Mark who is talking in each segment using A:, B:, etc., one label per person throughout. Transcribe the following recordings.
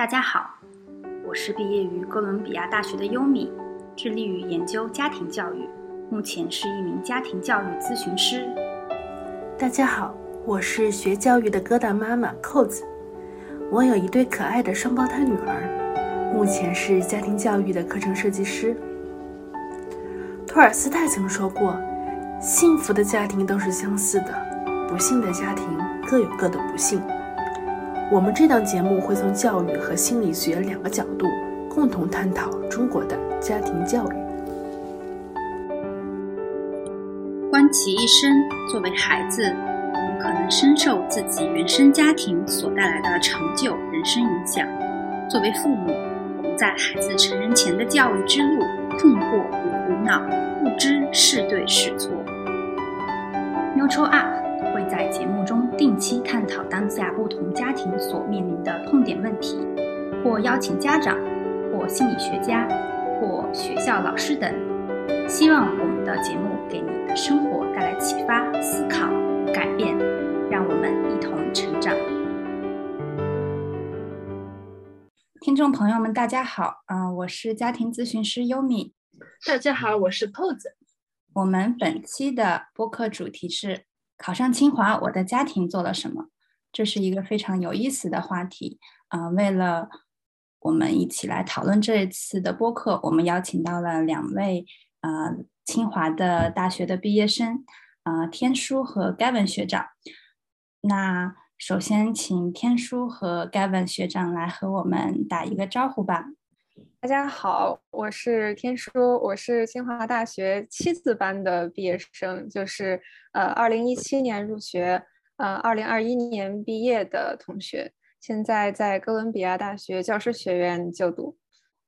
A: 大家好，我是毕业于哥伦比亚大学的优米，致力于研究家庭教育，目前是一名家庭教育咨询师。
B: 大家好，我是学教育的疙瘩妈妈扣子，我有一对可爱的双胞胎女儿，目前是家庭教育的课程设计师。托尔斯泰曾说过：“幸福的家庭都是相似的，不幸的家庭各有各的不幸。”我们这档节目会从教育和心理学两个角度共同探讨中国的家庭教育。
A: 观其一生，作为孩子，我们可能深受自己原生家庭所带来的成就、人生影响；作为父母，我们在孩子成人前的教育之路，困惑与苦恼，不知是对是错。Neutral Up。会在节目中定期探讨当下不同家庭所面临的痛点问题，或邀请家长、或心理学家、或学校老师等。希望我们的节目给你的生活带来启发、思考、改变，让我们一同成长。听众朋友们，大家好，啊，我是家庭咨询师优米。
C: 大家好，我是 Pose。
A: 我们本期的播客主题是。考上清华，我的家庭做了什么？这是一个非常有意思的话题啊！为了我们一起来讨论这一次的播客，我们邀请到了两位啊清华的大学的毕业生啊天书和 Gavin 学长。那首先请天书和 Gavin 学长来和我们打一个招呼吧。
D: 大家好，我是天舒，我是清华大学七字班的毕业生，就是呃，二零一七年入学，呃，二零二一年毕业的同学，现在在哥伦比亚大学教师学院就读。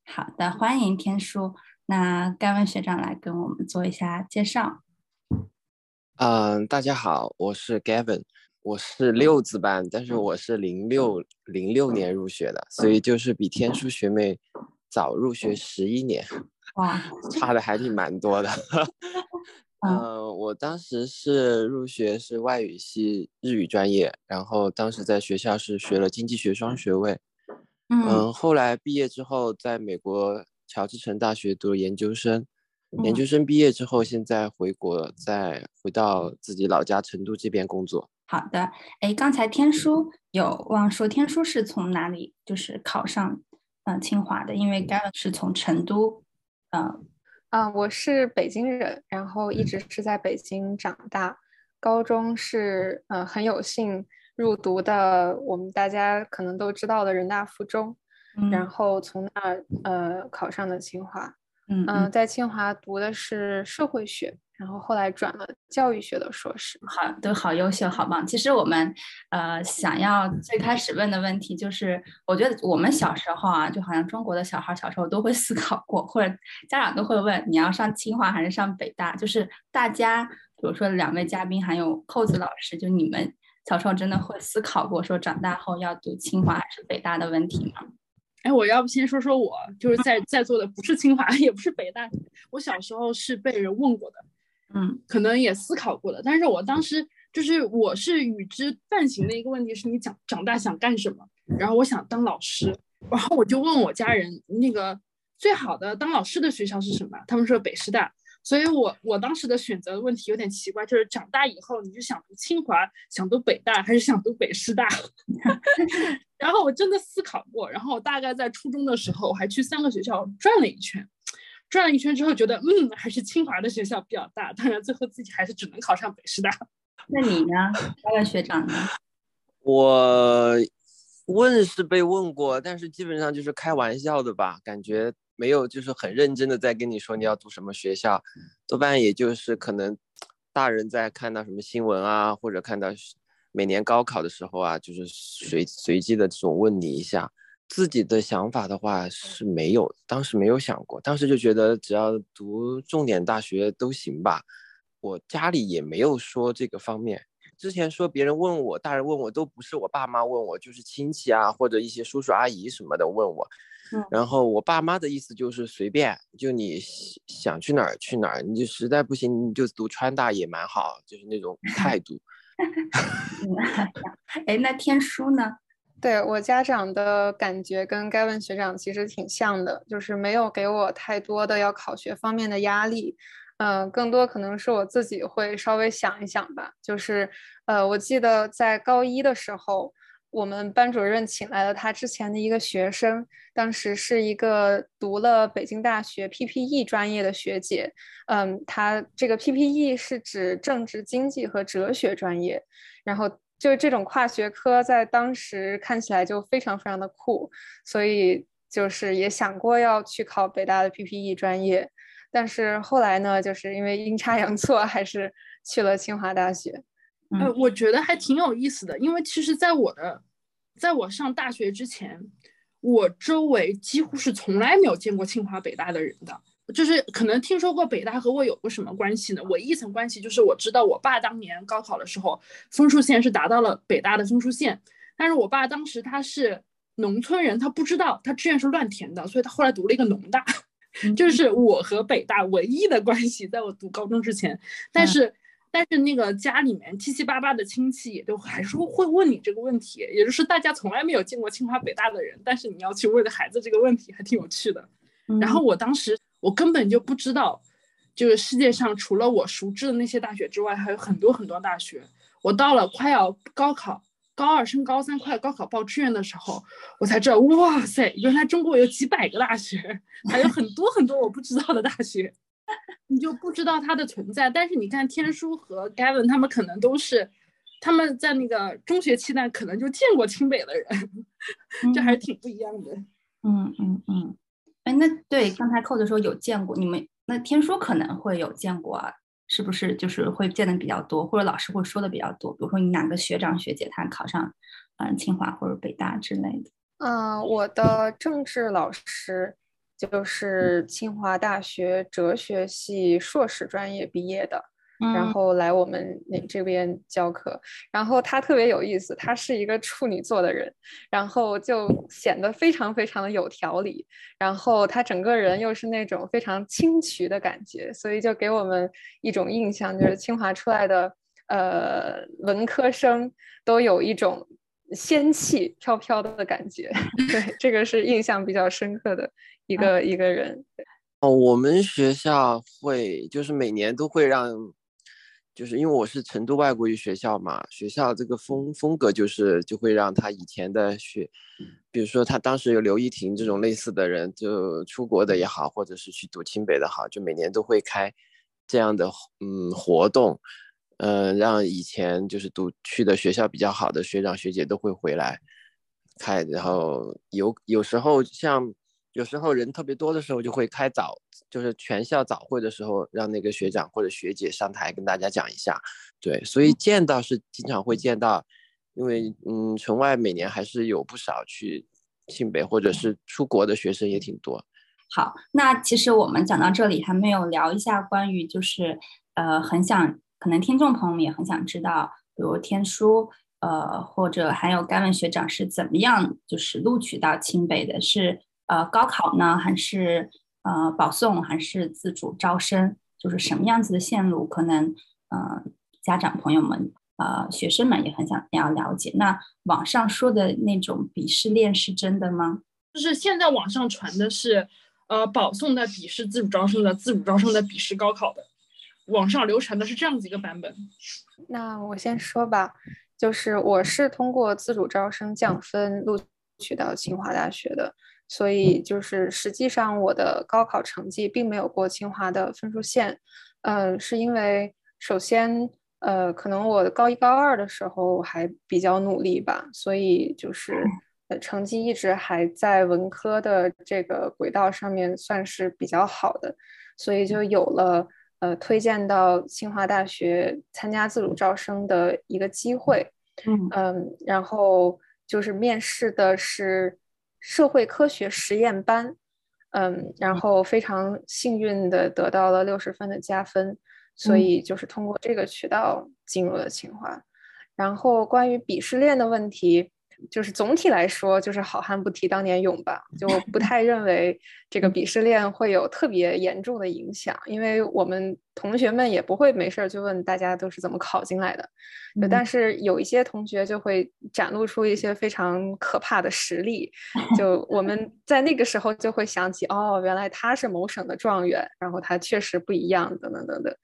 A: 好的，欢迎天舒。那盖文学长来跟我们做一下介绍。
E: 嗯，大家好，我是 Gavin，我是六字班，但是我是零六零六年入学的，所以就是比天书学妹。早入学十一年，
A: 哇，
E: 差的还挺蛮多的。嗯，我当时是入学是外语系日语专业，然后当时在学校是学了经济学双学位。嗯，后来毕业之后在美国乔治城大学读研究生，研究生毕业之后现在回国，再回到自己老家成都这边工作。
A: 好的，哎，刚才天书有忘说，天书是从哪里就是考上？嗯，清华的，因为 Gavin 是从成都，嗯，
D: 啊，我是北京人，然后一直是在北京长大，高中是呃很有幸入读的，我们大家可能都知道的人大附中，然后从那儿呃考上的清华，嗯，在清华读的是社会学。然后后来转了教育学的硕士，
A: 好，都好优秀，好棒。其实我们呃想要最开始问的问题就是，我觉得我们小时候啊，就好像中国的小孩小时候都会思考过，或者家长都会问你要上清华还是上北大。就是大家，比如说两位嘉宾还有扣子老师，就你们小时候真的会思考过说长大后要读清华还是北大的问题吗？
C: 哎，我要不先说说我，就是在 在座的不是清华也不是北大，我小时候是被人问过的。
A: 嗯，
C: 可能也思考过的，但是我当时就是我是与之伴行的一个问题是你长长大想干什么？然后我想当老师，然后我就问我家人那个最好的当老师的学校是什么？他们说北师大，所以我我当时的选择问题有点奇怪，就是长大以后你是想读清华，想读北大，还是想读北师大？然后我真的思考过，然后我大概在初中的时候，我还去三个学校转了一圈。转了一圈之后，觉得嗯，还是清华的学校比较大。当然，最后自己还是只能考上北师大。
A: 那你呢，高文学长呢？
E: 我问是被问过，但是基本上就是开玩笑的吧，感觉没有就是很认真的在跟你说你要读什么学校，多半也就是可能大人在看到什么新闻啊，或者看到每年高考的时候啊，就是随随机的这种问你一下。自己的想法的话是没有，当时没有想过，当时就觉得只要读重点大学都行吧。我家里也没有说这个方面。之前说别人问我，大人问我都不是我爸妈问我，就是亲戚啊或者一些叔叔阿姨什么的问我。然后我爸妈的意思就是随便，就你想去哪儿去哪儿，你就实在不行你就读川大也蛮好，就是那种态度。
A: 哎，那天书呢？
D: 对我家长的感觉跟该问学长其实挺像的，就是没有给我太多的要考学方面的压力，嗯，更多可能是我自己会稍微想一想吧。就是，呃，我记得在高一的时候，我们班主任请来了他之前的一个学生，当时是一个读了北京大学 PPE 专业的学姐，嗯，他这个 PPE 是指政治经济和哲学专业，然后。就是这种跨学科，在当时看起来就非常非常的酷，所以就是也想过要去考北大的 PPE 专业，但是后来呢，就是因为阴差阳错，还是去了清华大学。
C: 呃，我觉得还挺有意思的，因为其实在我的，在我上大学之前，我周围几乎是从来没有见过清华北大的人的。就是可能听说过北大和我有过什么关系呢？唯一一层关系就是我知道我爸当年高考的时候分数线是达到了北大的分数线，但是我爸当时他是农村人，他不知道他志愿是乱填的，所以他后来读了一个农大，就是我和北大唯一的关系，在我读高中之前。但是但是那个家里面七七八八的亲戚也都还是会问你这个问题，也就是大家从来没有见过清华北大的人，但是你要去问孩子这个问题，还挺有趣的。然后我当时。我根本就不知道，就是世界上除了我熟知的那些大学之外，还有很多很多大学。我到了快要高考，高二升高三，快高考报志愿的时候，我才知道，哇塞，原来中国有几百个大学，还有很多很多我不知道的大学，你就不知道它的存在。但是你看天书和 Gavin 他们可能都是，他们在那个中学期间可能就见过清北的人，这还是挺不一样的。
A: 嗯嗯嗯。哎，那对刚才扣子说有见过你们，那天书可能会有见过啊，是不是？就是会见的比较多，或者老师会说的比较多。比如说你哪个学长学姐他考上，嗯，清华或者北大之类的。
D: 嗯，我的政治老师就是清华大学哲学系硕士专业毕业的。然后来我们那这边教课，然后他特别有意思，他是一个处女座的人，然后就显得非常非常的有条理，然后他整个人又是那种非常清癯的感觉，所以就给我们一种印象，就是清华出来的呃文科生都有一种仙气飘飘的感觉，对，这个是印象比较深刻的一个一个人。
E: 哦，我们学校会就是每年都会让。就是因为我是成都外国语学校嘛，学校这个风风格就是就会让他以前的学，比如说他当时有刘亦婷这种类似的人，就出国的也好，或者是去读清北的好，就每年都会开这样的嗯活动，嗯，让以前就是读去的学校比较好的学长学姐都会回来开，然后有有时候像。有时候人特别多的时候，就会开早，就是全校早会的时候，让那个学长或者学姐上台跟大家讲一下。对，所以见到是经常会见到，因为嗯，城外每年还是有不少去庆北或者是出国的学生也挺多。
A: 好，那其实我们讲到这里还没有聊一下关于就是呃，很想可能听众朋友们也很想知道，比如天书呃，或者还有甘文学长是怎么样就是录取到清北的，是。呃，高考呢，还是呃保送，还是自主招生？就是什么样子的线路？可能呃，家长朋友们、呃，学生们也很想要了解。那网上说的那种鄙视链是真的吗？
C: 就是现在网上传的是，呃，保送的鄙视自主招生的，自主招生的鄙视高考的，网上流传的是这样子一个版本。
D: 那我先说吧，就是我是通过自主招生降分录取到清华大学的。所以就是实际上我的高考成绩并没有过清华的分数线，嗯，是因为首先呃可能我高一高二的时候还比较努力吧，所以就是成绩一直还在文科的这个轨道上面算是比较好的，所以就有了呃推荐到清华大学参加自主招生的一个机会，嗯，然后就是面试的是。社会科学实验班，嗯，然后非常幸运的得到了六十分的加分，所以就是通过这个渠道进入了清华。然后关于鄙视链的问题，就是总体来说，就是好汉不提当年勇吧，就不太认为这个鄙视链会有特别严重的影响，因为我们同学们也不会没事儿就问大家都是怎么考进来的，但是有一些同学就会展露出一些非常可怕的实力，就我们 在那个时候就会想起，哦，原来他是某省的状元，然后他确实不一样，等等等等，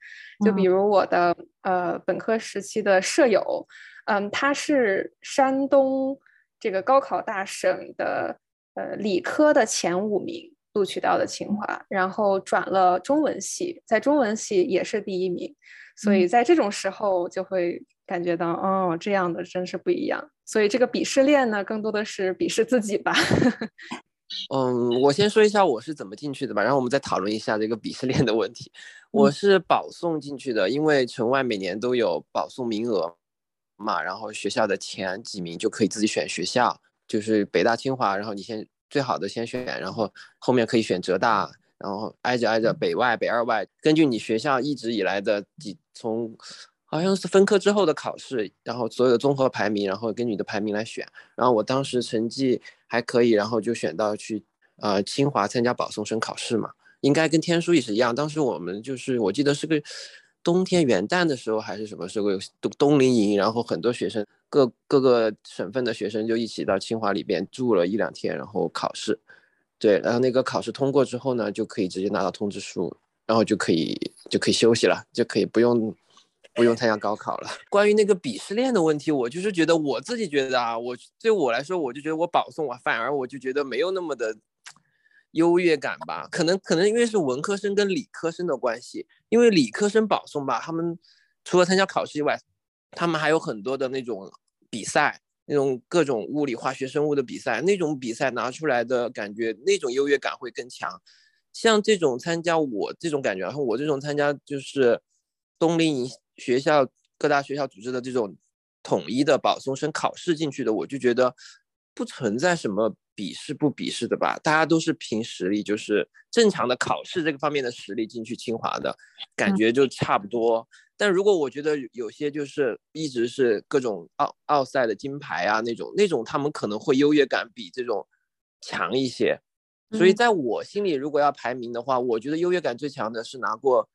D: 就比如我的呃本科时期的舍友。嗯，他是山东这个高考大省的呃理科的前五名录取到的清华，然后转了中文系，在中文系也是第一名，所以在这种时候就会感觉到，哦，这样的真是不一样。所以这个鄙视链呢，更多的是鄙视自己吧。
E: 嗯，我先说一下我是怎么进去的吧，然后我们再讨论一下这个鄙视链的问题。我是保送进去的，因为城外每年都有保送名额。嘛，然后学校的前几名就可以自己选学校，就是北大、清华，然后你先最好的先选，然后后面可以选浙大，然后挨着挨着北外、北二外，根据你学校一直以来的几从，好像是分科之后的考试，然后所有的综合排名，然后根据你的排名来选。然后我当时成绩还可以，然后就选到去呃清华参加保送生考试嘛，应该跟天书也是一样。当时我们就是我记得是个。冬天元旦的时候还是什么时候有冬冬令营，然后很多学生各各个省份的学生就一起到清华里边住了一两天，然后考试，对，然后那个考试通过之后呢，就可以直接拿到通知书，然后就可以就可以休息了，就可以不用不用参加高考了。关于那个鄙视链的问题，我就是觉得我自己觉得啊，我对我来说，我就觉得我保送我反而我就觉得没有那么的。优越感吧，可能可能因为是文科生跟理科生的关系，因为理科生保送吧，他们除了参加考试以外，他们还有很多的那种比赛，那种各种物理、化学、生物的比赛，那种比赛拿出来的感觉，那种优越感会更强。像这种参加我这种感觉，然后我这种参加就是冬令营学校各大学校组织的这种统一的保送生考试进去的，我就觉得不存在什么。鄙视不鄙视的吧？大家都是凭实力，就是正常的考试这个方面的实力进去清华的，感觉就差不多。但如果我觉得有些就是一直是各种奥奥赛的金牌啊那种，那种他们可能会优越感比这种强一些。所以在我心里，如果要排名的话，我觉得优越感最强的是拿过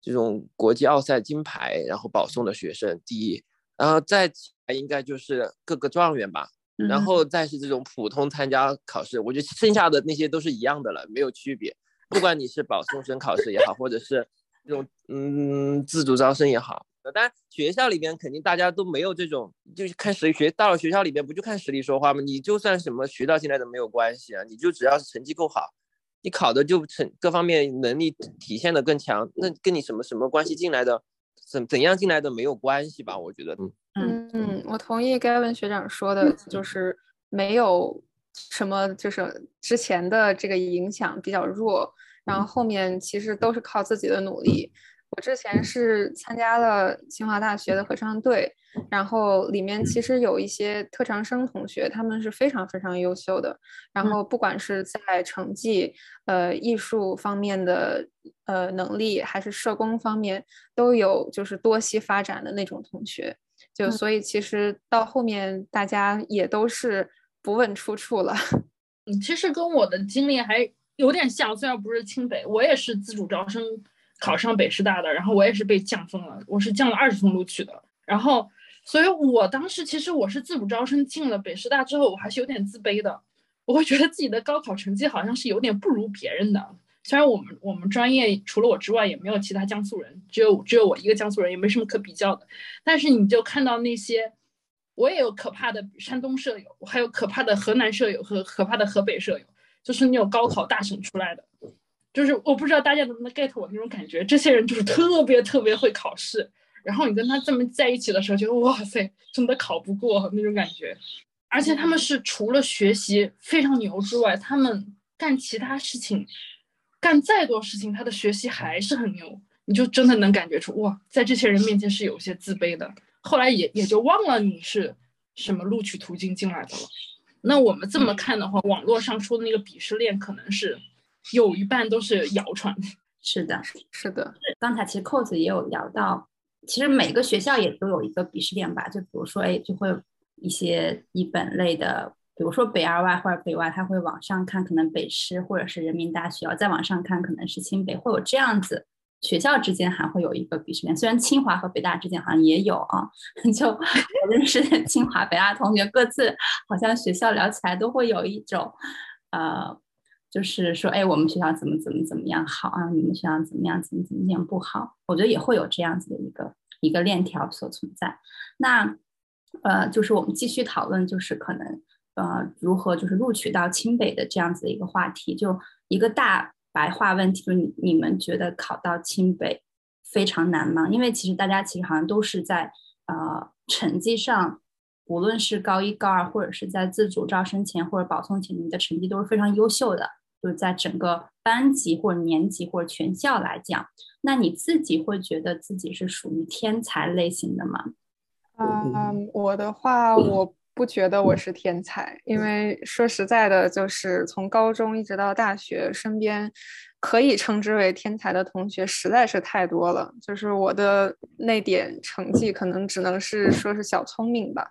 E: 这种国际奥赛金牌然后保送的学生第一，然后再应该就是各个状元吧。然后再是这种普通参加考试，我觉得剩下的那些都是一样的了，没有区别。不管你是保送生考试也好，或者是这种嗯自主招生也好，当然学校里边肯定大家都没有这种，就是看实力学到了学校里边不就看实力说话吗？你就算什么学到进来的没有关系啊，你就只要是成绩够好，你考的就成各方面能力体现的更强，那跟你什么什么关系进来的，怎怎样进来的没有关系吧？我觉得嗯。
D: 嗯嗯，我同意盖文学长说的，就是没有什么，就是之前的这个影响比较弱，然后后面其实都是靠自己的努力。我之前是参加了清华大学的合唱队，然后里面其实有一些特长生同学，他们是非常非常优秀的，然后不管是在成绩、呃艺术方面的呃能力，还是社工方面，都有就是多栖发展的那种同学。就所以，其实到后面大家也都是不问出处了。
C: 嗯，其实跟我的经历还有点像，虽然不是清北，我也是自主招生考上北师大的，然后我也是被降分了，我是降了二十分录取的。然后，所以我当时其实我是自主招生进了北师大之后，我还是有点自卑的，我会觉得自己的高考成绩好像是有点不如别人的。虽然我们我们专业除了我之外也没有其他江苏人，只有只有我一个江苏人，也没什么可比较的。但是你就看到那些，我也有可怕的山东舍友，还有可怕的河南舍友和可怕的河北舍友，就是那种高考大省出来的，就是我不知道大家能不能 get 我那种感觉。这些人就是特别特别会考试，然后你跟他这么在一起的时候，觉得哇塞，真的考不过那种感觉。而且他们是除了学习非常牛之外，他们干其他事情。干再多事情，他的学习还是很牛，你就真的能感觉出哇，在这些人面前是有些自卑的。后来也也就忘了你是什么录取途径进来的了。那我们这么看的话，网络上说的那个鄙视链，可能是有一半都是谣传。
A: 是的，
D: 是的。
A: 刚才其实扣子也有聊到，其实每个学校也都有一个鄙视链吧。就比如说，哎，就会一些一本类的，比如说北二外或者北外，他会往上看，可能北师或者是人民大学；再往上看，可能是清北，会有这样子。学校之间还会有一个鄙视链，虽然清华和北大之间好像也有啊。就我认识的清华、北大同学，各自好像学校聊起来都会有一种，呃，就是说，哎，我们学校怎么怎么怎么样好啊？你们学校怎么样怎么怎么样不好？我觉得也会有这样子的一个一个链条所存在。那呃，就是我们继续讨论，就是可能呃，如何就是录取到清北的这样子的一个话题，就一个大。白话问题就是你你们觉得考到清北非常难吗？因为其实大家其实好像都是在呃成绩上，无论是高一高二或者是在自主招生前或者保送前，你的成绩都是非常优秀的，就是在整个班级或者年级或者全校来讲，那你自己会觉得自己是属于天才类型的吗？
D: 嗯，我的话我。不觉得我是天才，因为说实在的，就是从高中一直到大学，身边可以称之为天才的同学实在是太多了。就是我的那点成绩，可能只能是说是小聪明吧。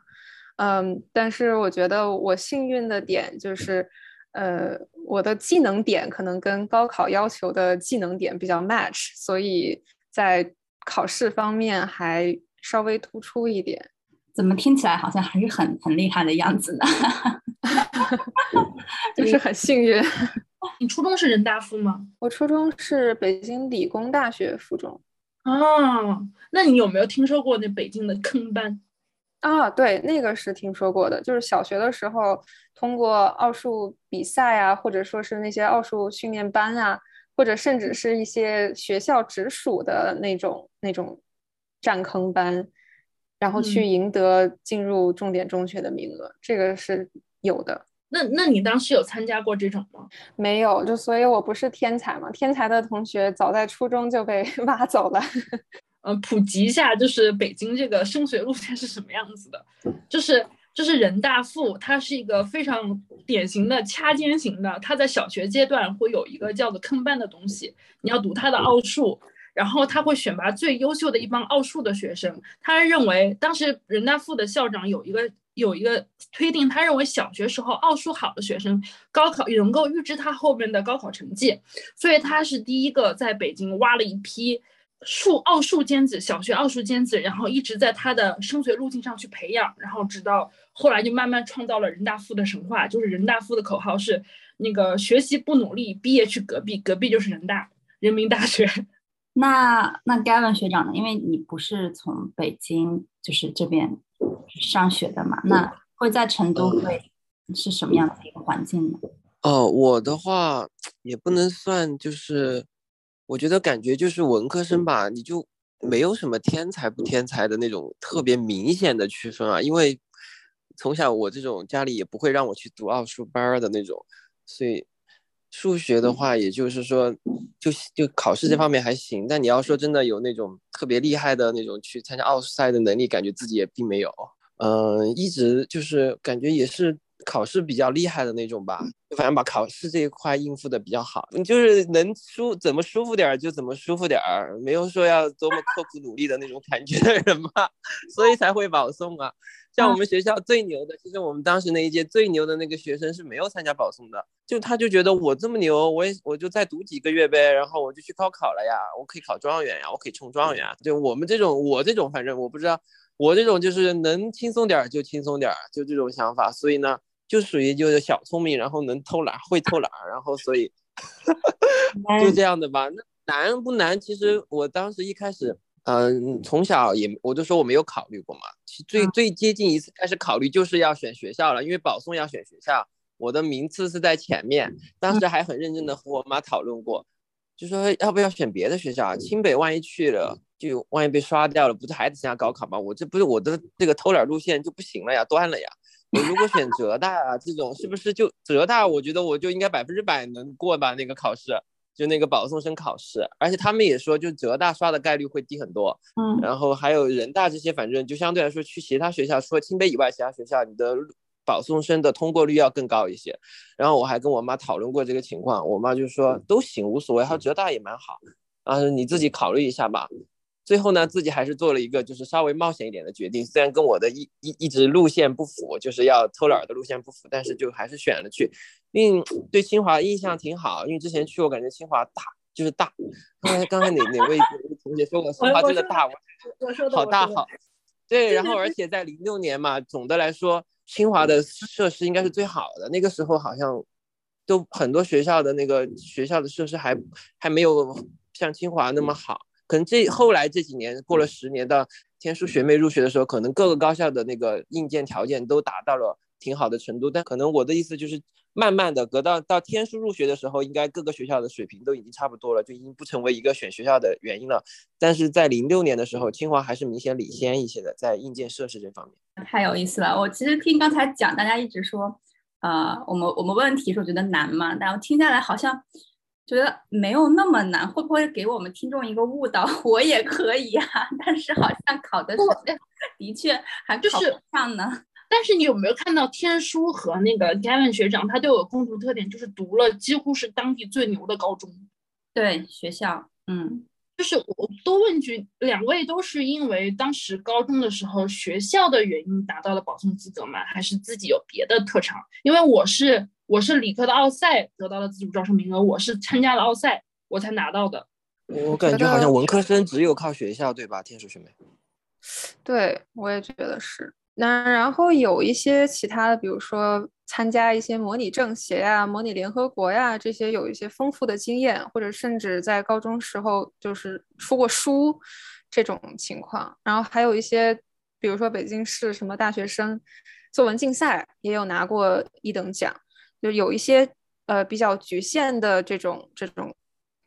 D: 嗯，但是我觉得我幸运的点就是，呃，我的技能点可能跟高考要求的技能点比较 match，所以在考试方面还稍微突出一点。
A: 怎么听起来好像还是很很厉害的样子呢？
D: 就是很幸运。
C: 你初中是人大附吗？
D: 我初中是北京理工大学附中。
C: 哦，那你有没有听说过那北京的坑班？
D: 啊，对，那个是听说过的。就是小学的时候，通过奥数比赛啊，或者说是那些奥数训练班啊，或者甚至是一些学校直属的那种那种占坑班。然后去赢得进入重点中学的名额，这个是有的。
C: 那那你当时有参加过这种吗？
D: 没有，就所以我不是天才嘛。天才的同学早在初中就被 挖走了。
C: 嗯，普及一下，就是北京这个升学路线是什么样子的？就是就是人大附，它是一个非常典型的掐尖型的。它在小学阶段会有一个叫做坑班的东西，你要读它的奥数。然后他会选拔最优秀的一帮奥数的学生。他认为当时人大附的校长有一个有一个推定，他认为小学时候奥数好的学生，高考也能够预知他后面的高考成绩。所以他是第一个在北京挖了一批数奥数尖子，小学奥数尖子，然后一直在他的升学路径上去培养，然后直到后来就慢慢创造了人大附的神话。就是人大附的口号是那个学习不努力，毕业去隔壁，隔壁就是人大人民大学。
A: 那那 Gavin 学长呢？因为你不是从北京就是这边上学的嘛，那会在成都会是什么样的一个环境呢？
E: 哦，我的话也不能算，就是我觉得感觉就是文科生吧，你就没有什么天才不天才的那种特别明显的区分啊。因为从小我这种家里也不会让我去读奥数班的那种，所以。数学的话，也就是说，就就考试这方面还行，但你要说真的有那种特别厉害的那种去参加奥赛的能力，感觉自己也并没有。嗯，一直就是感觉也是考试比较厉害的那种吧，反正把考试这一块应付的比较好，就是能舒怎么舒服点儿就怎么舒服点儿，没有说要多么刻苦努力的那种感觉的人嘛，所以才会保送啊。像我们学校最牛的，其实我们当时那一届最牛的那个学生是没有参加保送的，就他就觉得我这么牛，我也我就再读几个月呗，然后我就去高考了呀，我可以考状元呀，我可以冲状元啊。就我们这种，我这种反正我不知道，我这种就是能轻松点儿就轻松点儿，就这种想法。所以呢，就属于就是小聪明，然后能偷懒，会偷懒，然后所以就这样的吧。那难不难？其实我当时一开始。嗯，从小也我就说我没有考虑过嘛。其最最接近一次开始考虑就是要选学校了，因为保送要选学校，我的名次是在前面。当时还很认真的和我妈讨论过，就说要不要选别的学校啊？清北万一去了，就万一被刷掉了，不是还得参加高考吗？我这不是我的这个偷懒路线就不行了呀，断了呀。我如果选浙大啊，这种是不是就浙大？我觉得我就应该百分之百能过吧那个考试。就那个保送生考试，而且他们也说，就浙大刷的概率会低很多。嗯，然后还有人大这些，反正就相对来说，去其他学校，除了清北以外，其他学校你的保送生的通过率要更高一些。然后我还跟我妈讨论过这个情况，我妈就说都行，无所谓，还有浙大也蛮好，啊，你自己考虑一下吧。最后呢，自己还是做了一个就是稍微冒险一点的决定，虽然跟我的一一一直路线不符，就是要偷懒的路线不符，但是就还是选了去，因为对清华印象挺好，因为之前去我感觉清华大就是大，刚才刚才哪哪位同学说过清华真的大，
C: 我说的
E: 好大好，对，然后而且在零六年嘛，总的来说清华的设施应该是最好的，那个时候好像都很多学校的那个学校的设施还还没有像清华那么好。可能这后来这几年过了十年，到天书学妹入学的时候，可能各个高校的那个硬件条件都达到了挺好的程度。但可能我的意思就是，慢慢的隔到到天书入学的时候，应该各个学校的水平都已经差不多了，就已经不成为一个选学校的原因了。但是在零六年的时候，清华还是明显领先一些的，在硬件设施这方面。
A: 太有意思了，我其实听刚才讲，大家一直说，呃，我们我们问题是我觉得难嘛，但我听下来好像。觉得没有那么难，会不会给我们听众一个误导？我也可以啊，但是好像考的是的确还考不上呢。
C: 但是你有没有看到天书和那个 Gavin 学长，他都有共同特点，就是读了几乎是当地最牛的高中。
A: 对学校，嗯。
C: 就是我多问句，两位都是因为当时高中的时候学校的原因达到了保送资格吗？还是自己有别的特长？因为我是我是理科的奥赛得到了自主招生名额，我是参加了奥赛我才拿到的。
E: 我感觉好像文科生只有靠学校，对吧？天使学妹。
D: 对，我也觉得是。那然后有一些其他的，比如说。参加一些模拟政协呀、模拟联合国呀，这些有一些丰富的经验，或者甚至在高中时候就是出过书这种情况。然后还有一些，比如说北京市什么大学生作文竞赛也有拿过一等奖，就有一些呃比较局限的这种这种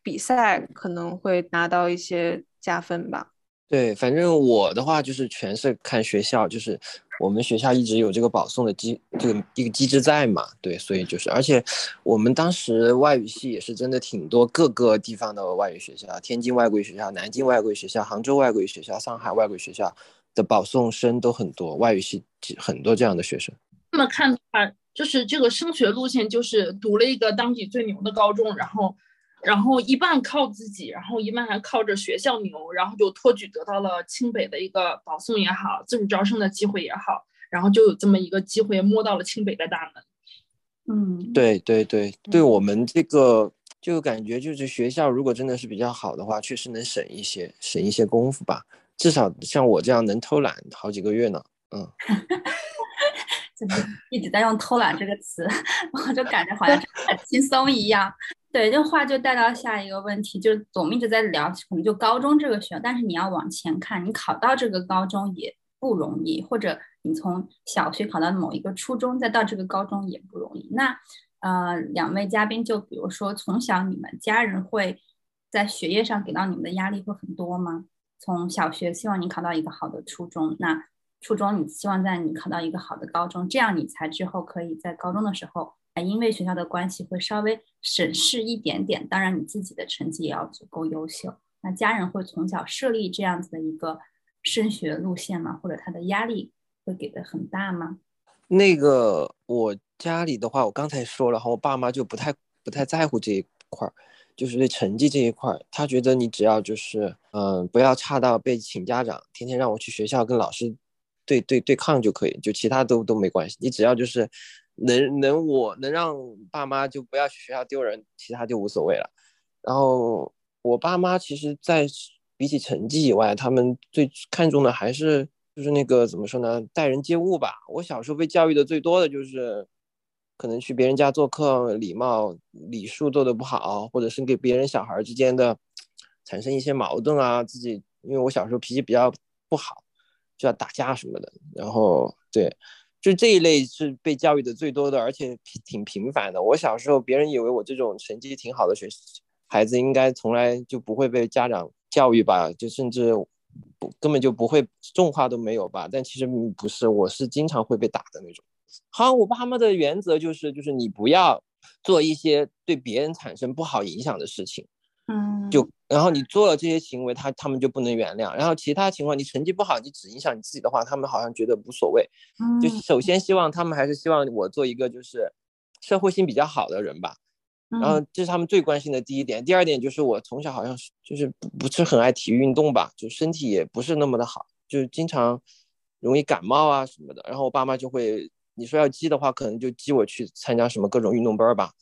D: 比赛可能会拿到一些加分吧。
E: 对，反正我的话就是全是看学校，就是。我们学校一直有这个保送的机，这个一个机制在嘛？对，所以就是，而且我们当时外语系也是真的挺多，各个地方的外语学校，天津外国语学校、南京外国语学校、杭州外国语学校、上海外国语学校的保送生都很多，外语系很多这样的学生。
C: 这么看的话，就是这个升学路线，就是读了一个当地最牛的高中，然后。然后一半靠自己，然后一半还靠着学校牛，然后就托举得到了清北的一个保送也好，自主招生的机会也好，然后就有这么一个机会摸到了清北的大门。
A: 嗯，
E: 对对对，对我们这个就感觉就是学校如果真的是比较好的话，确实能省一些省一些功夫吧。至少像我这样能偷懒好几个月呢。嗯，
A: 就是一直在用偷懒这个词，我就感觉好像很轻松一样。对，这话就带到下一个问题，就是我们一直在聊，可能就高中这个学校，但是你要往前看，你考到这个高中也不容易，或者你从小学考到某一个初中，再到这个高中也不容易。那呃，两位嘉宾，就比如说从小你们家人会在学业上给到你们的压力会很多吗？从小学希望你考到一个好的初中，那初中你希望在你考到一个好的高中，这样你才之后可以在高中的时候。因为学校的关系会稍微省事一点点，当然你自己的成绩也要足够优秀。那家人会从小设立这样子的一个升学路线吗？或者他的压力会给的很大吗？
E: 那个我家里的话，我刚才说了哈，我爸妈就不太不太在乎这一块儿，就是对成绩这一块儿，他觉得你只要就是嗯不要差到被请家长，天天让我去学校跟老师对对对抗就可以，就其他都都没关系，你只要就是。能能我能让爸妈就不要去学校丢人，其他就无所谓了。然后我爸妈其实，在比起成绩以外，他们最看重的还是就是那个怎么说呢，待人接物吧。我小时候被教育的最多的就是，可能去别人家做客，礼貌礼数做的不好，或者是给别人小孩之间的产生一些矛盾啊，自己因为我小时候脾气比较不好，就要打架什么的。然后对。就这一类是被教育的最多的，而且挺频繁的。我小时候，别人以为我这种成绩挺好的学孩子，应该从来就不会被家长教育吧？就甚至不根本就不会重话都没有吧？但其实不是，我是经常会被打的那种。好，我爸妈的原则就是，就是你不要做一些对别人产生不好影响的事情。
A: 嗯，
E: 就然后你做了这些行为，他他们就不能原谅。然后其他情况，你成绩不好，你只影响你自己的话，他们好像觉得无所谓。就首先希望他们还是希望我做一个就是社会性比较好的人吧。然后这是他们最关心的第一点。第二点就是我从小好像是就是不不是很爱体育运动吧，就身体也不是那么的好，就是经常容易感冒啊什么的。然后我爸妈就会你说要激的话，可能就激我去参加什么各种运动班吧，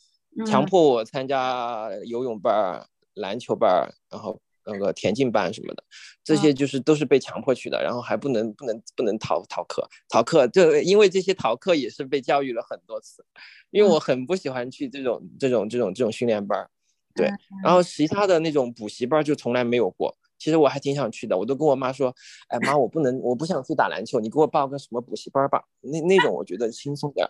E: 强迫我参加游泳班、篮球班，然后。那个田径班什么的，这些就是都是被强迫去的，然后还不能不能不能逃逃课，逃课就因为这些逃课也是被教育了很多次，因为我很不喜欢去这种这种这种这种训练班，对，然后其他的那种补习班就从来没有过。其实我还挺想去的，我都跟我妈说，哎妈，我不能，我不想去打篮球，你给我报个什么补习班吧，那那种我觉得轻松点。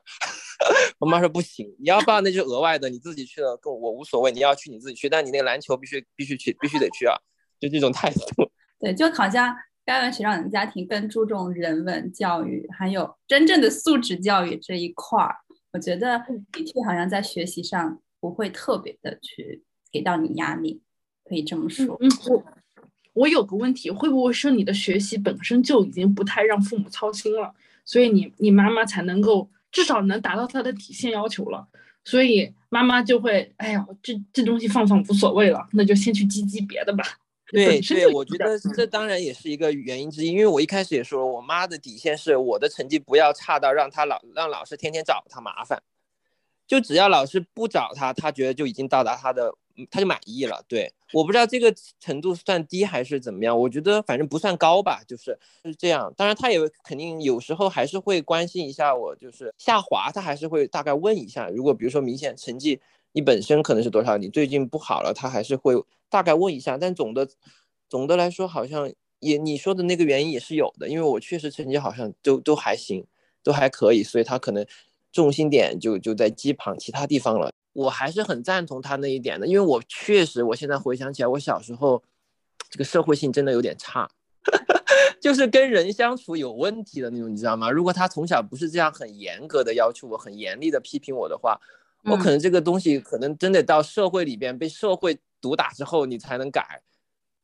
E: 我妈说不行，你要报那就额外的，你自己去了跟我无所谓，你要去你自己去，但你那个篮球必须必须去，必须得去啊，就这种态度。
A: 对，就好像该文学长的家庭更注重人文教育，还有真正的素质教育这一块儿，我觉得的确好像在学习上不会特别的去给到你压力，可以这么说。
C: 嗯，我。我有个问题，会不会是你的学习本身就已经不太让父母操心了，所以你你妈妈才能够至少能达到她的底线要求了，所以妈妈就会，哎呀，这这东西放放无所谓了，那就先去积积别的吧。
E: 对对，我觉得这当然也是一个原因之一，因为我一开始也说了，我妈的底线是我的成绩不要差到让她老让老师天天找她麻烦，就只要老师不找她，她觉得就已经到达她的。他就满意了，对，我不知道这个程度算低还是怎么样，我觉得反正不算高吧，就是是这样。当然，他也肯定有时候还是会关心一下我，就是下滑，他还是会大概问一下。如果比如说明显成绩你本身可能是多少，你最近不好了，他还是会大概问一下。但总的总的来说，好像也你说的那个原因也是有的，因为我确实成绩好像都都还行，都还可以，所以他可能重心点就就在机旁其他地方了。我还是很赞同他那一点的，因为我确实，我现在回想起来，我小时候这个社会性真的有点差，就是跟人相处有问题的那种，你知道吗？如果他从小不是这样很严格的要求我，很严厉的批评我的话，我可能这个东西可能真得到社会里边被社会毒打之后，你才能改，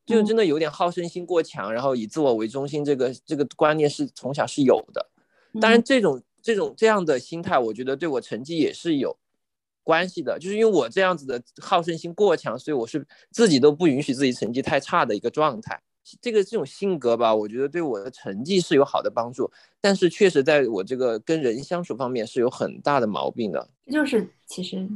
E: 就真的有点好胜心过强，然后以自我为中心，这个这个观念是从小是有的。当然，这种这种这样的心态，我觉得对我成绩也是有。关系的，就是因为我这样子的好胜心过强，所以我是自己都不允许自己成绩太差的一个状态。这个这种性格吧，我觉得对我的成绩是有好的帮助，但是确实在我这个跟人相处方面是有很大的毛病的。
A: 这就是其实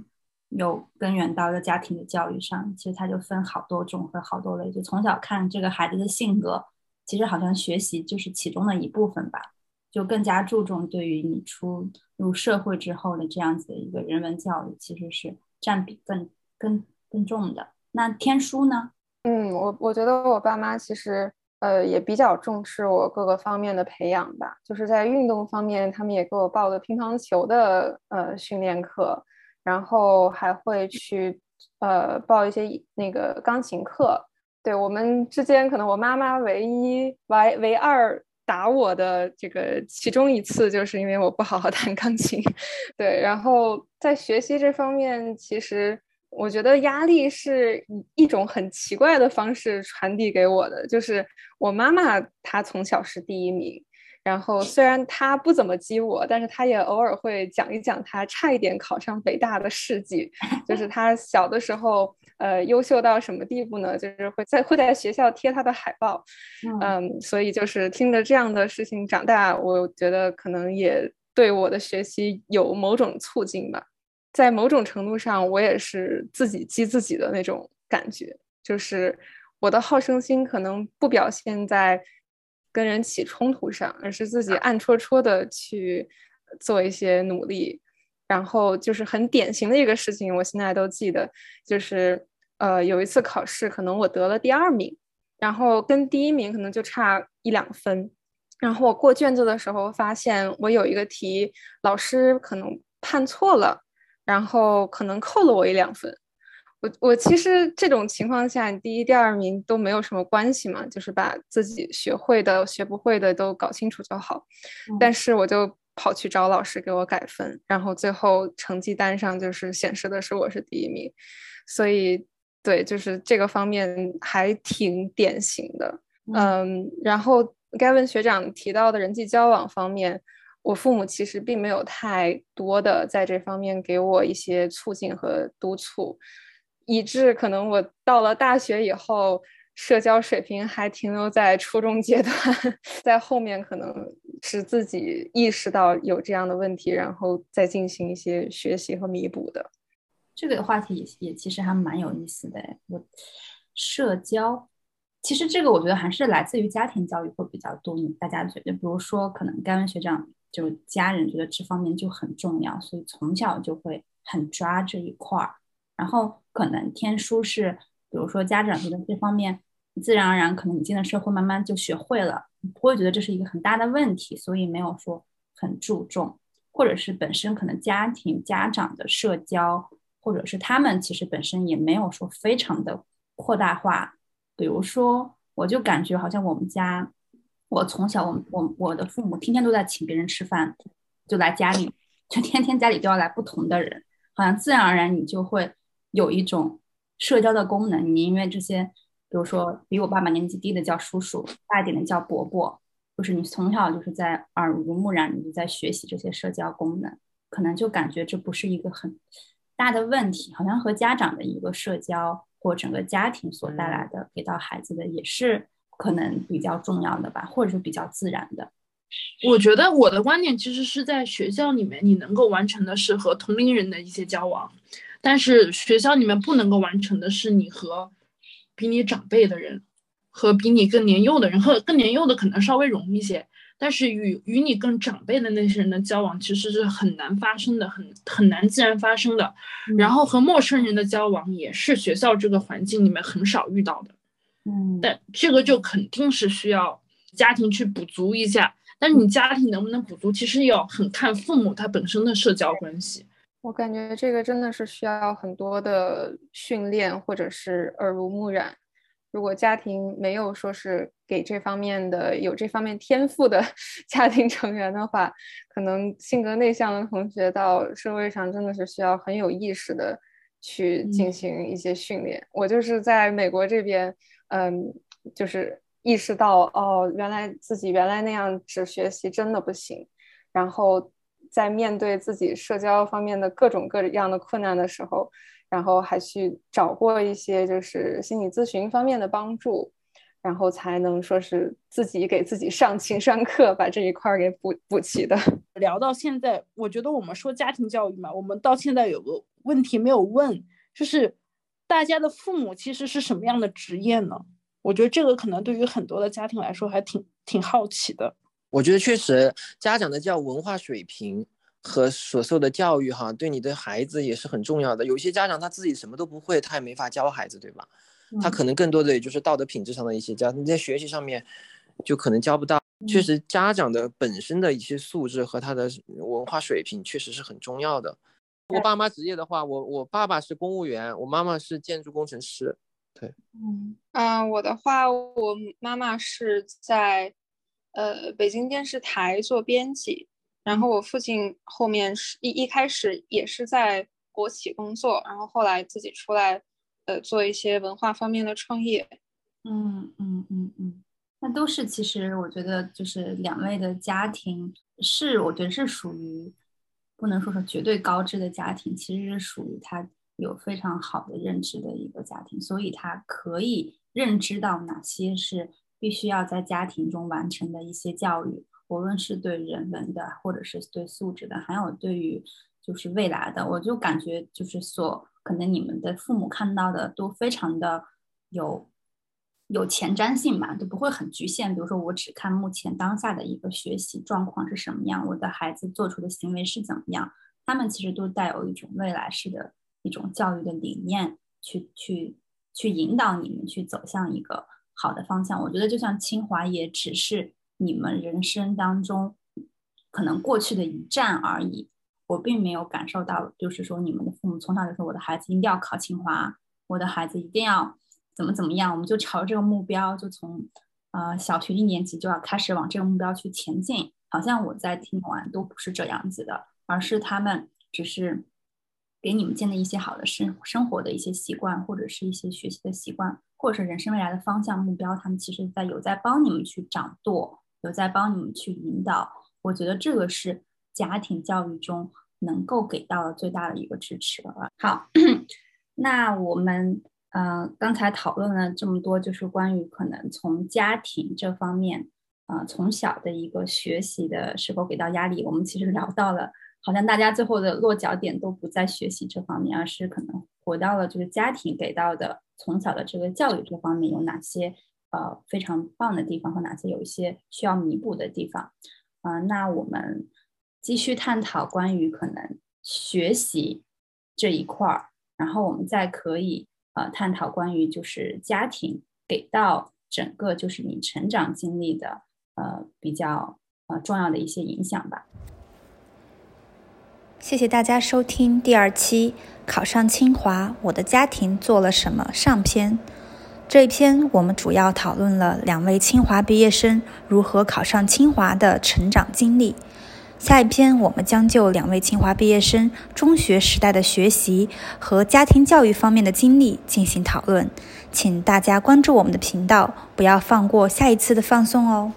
A: 有根源到一个家庭的教育上，其实它就分好多种和好多类。就从小看这个孩子的性格，其实好像学习就是其中的一部分吧。就更加注重对于你出入社会之后的这样子的一个人文教育，其实是占比更更更重的。那天书呢？
D: 嗯，我我觉得我爸妈其实呃也比较重视我各个方面的培养吧。就是在运动方面，他们也给我报了乒乓球的呃训练课，然后还会去呃报一些那个钢琴课。对我们之间，可能我妈妈唯一唯唯二。打我的这个其中一次，就是因为我不好好弹钢琴，对。然后在学习这方面，其实我觉得压力是以一种很奇怪的方式传递给我的，就是我妈妈她从小是第一名。然后虽然她不怎么激我，但是她也偶尔会讲一讲她差一点考上北大的事迹。就是她小的时候，呃，优秀到什么地步呢？就是会在会在学校贴他的海报。嗯，所以就是听着这样的事情长大，我觉得可能也对我的学习有某种促进吧。在某种程度上，我也是自己激自己的那种感觉，就是我的好胜心可能不表现在。跟人起冲突上，而是自己暗戳戳的去做一些努力，然后就是很典型的一个事情，我现在都记得，就是呃有一次考试，可能我得了第二名，然后跟第一名可能就差一两分，然后我过卷子的时候发现我有一个题老师可能判错了，然后可能扣了我一两分。我我其实这种情况下，第一、第二名都没有什么关系嘛，就是把自己学会的、学不会的都搞清楚就好。但是我就跑去找老师给我改分，然后最后成绩单上就是显示的是我是第一名，所以对，就是这个方面还挺典型的。嗯，然后 Gavin 学长提到的人际交往方面，我父母其实并没有太多的在这方面给我一些促进和督促，以致可能我到了大学以后，社交水平还停留在初中阶段，在后面可能是自己意识到有这样的问题，然后再进行一些学习和弥补的。
A: 这个话题也也其实还蛮有意思的，我社交。其实这个我觉得还是来自于家庭教育会比较多，大家觉得，比如说可能甘文学长就家人觉得这方面就很重要，所以从小就会很抓这一块儿。然后可能天书是，比如说家长觉得这方面自然而然，可能你进了社会慢慢就学会了，不会觉得这是一个很大的问题，所以没有说很注重，或者是本身可能家庭家长的社交，或者是他们其实本身也没有说非常的扩大化。比如说，我就感觉好像我们家，我从小，我我我的父母天天都在请别人吃饭，就来家里，就天天家里都要来不同的人，好像自然而然你就会有一种社交的功能。你因为这些，比如说比我爸爸年纪低的叫叔叔，大一点的叫伯伯，就是你从小就是在耳濡目染，你就在学习这些社交功能，可能就感觉这不是一个很大的问题，好像和家长的一个社交。或整个家庭所带来的给到孩子的也是可能比较重要的吧，或者是比较自然的。
C: 我觉得我的观点其实是在学校里面，你能够完成的是和同龄人的一些交往，但是学校里面不能够完成的是你和比你长辈的人，和比你更年幼的人，和更年幼的可能稍微容易一些。但是与与你更长辈的那些人的交往，其实是很难发生的，很很难自然发生的。然后和陌生人的交往，也是学校这个环境里面很少遇到的。
A: 嗯，
C: 但这个就肯定是需要家庭去补足一下。但是你家庭能不能补足，其实要很看父母他本身的社交关系。
D: 我感觉这个真的是需要很多的训练，或者是耳濡目染。如果家庭没有说是给这方面的有这方面天赋的 家庭成员的话，可能性格内向的同学到社会上真的是需要很有意识的去进行一些训练。我就是在美国这边，嗯，就是意识到哦，原来自己原来那样只学习真的不行，然后在面对自己社交方面的各种各样的困难的时候。然后还去找过一些就是心理咨询方面的帮助，然后才能说是自己给自己上情商课，把这一块给补补齐的。
C: 聊到现在，我觉得我们说家庭教育嘛，我们到现在有个问题没有问，就是大家的父母其实是什么样的职业呢？我觉得这个可能对于很多的家庭来说还挺挺好奇的。
E: 我觉得确实家长的教文化水平。和所受的教育哈，对你的孩子也是很重要的。有些家长他自己什么都不会，他也没法教孩子，对吧？他可能更多的也就是道德品质上的一些教，你在学习上面就可能教不到。确实，家长的本身的一些素质和他的文化水平确实是很重要的。我爸妈职业的话，我我爸爸是公务员，我妈妈是建筑工程师。对，
D: 嗯啊，我的话，我妈妈是在呃北京电视台做编辑。然后我父亲后面是一一开始也是在国企工作，然后后来自己出来，呃，做一些文化方面的创业。
A: 嗯嗯嗯嗯，那都是其实我觉得就是两位的家庭是我觉得是属于不能说是绝对高知的家庭，其实是属于他有非常好的认知的一个家庭，所以他可以认知到哪些是必须要在家庭中完成的一些教育。无论是对人文的，或者是对素质的，还有对于就是未来的，我就感觉就是所可能你们的父母看到的都非常的有有前瞻性吧，都不会很局限。比如说，我只看目前当下的一个学习状况是什么样，我的孩子做出的行为是怎么样，他们其实都带有一种未来式的一种教育的理念，去去去引导你们去走向一个好的方向。我觉得，就像清华也只是。你们人生当中可能过去的一站而已，我并没有感受到，就是说你们的父母从小就说我的孩子一定要考清华，我的孩子一定要怎么怎么样，我们就朝这个目标，就从呃小学一年级就要开始往这个目标去前进。好像我在听完都不是这样子的，而是他们只是给你们建立一些好的生生活的一些习惯，或者是一些学习的习惯，或者是人生未来的方向目标，他们其实在有在帮你们去掌舵。有在帮你们去引导，我觉得这个是家庭教育中能够给到的最大的一个支持了。好，那我们呃刚才讨论了这么多，就是关于可能从家庭这方面，呃从小的一个学习的是否给到压力，我们其实聊到了，好像大家最后的落脚点都不在学习这方面，而是可能回到了就是家庭给到的从小的这个教育这方面有哪些。呃，非常棒的地方和哪些有一些需要弥补的地方？嗯，那我们继续探讨关于可能学习这一块儿，然后我们再可以呃探讨关于就是家庭给到整个就是你成长经历的呃比较呃重要的一些影响吧。
F: 谢谢大家收听第二期考上清华，我的家庭做了什么上篇。这一篇我们主要讨论了两位清华毕业生如何考上清华的成长经历。下一篇我们将就两位清华毕业生中学时代的学习和家庭教育方面的经历进行讨论。请大家关注我们的频道，不要放过下一次的放送哦。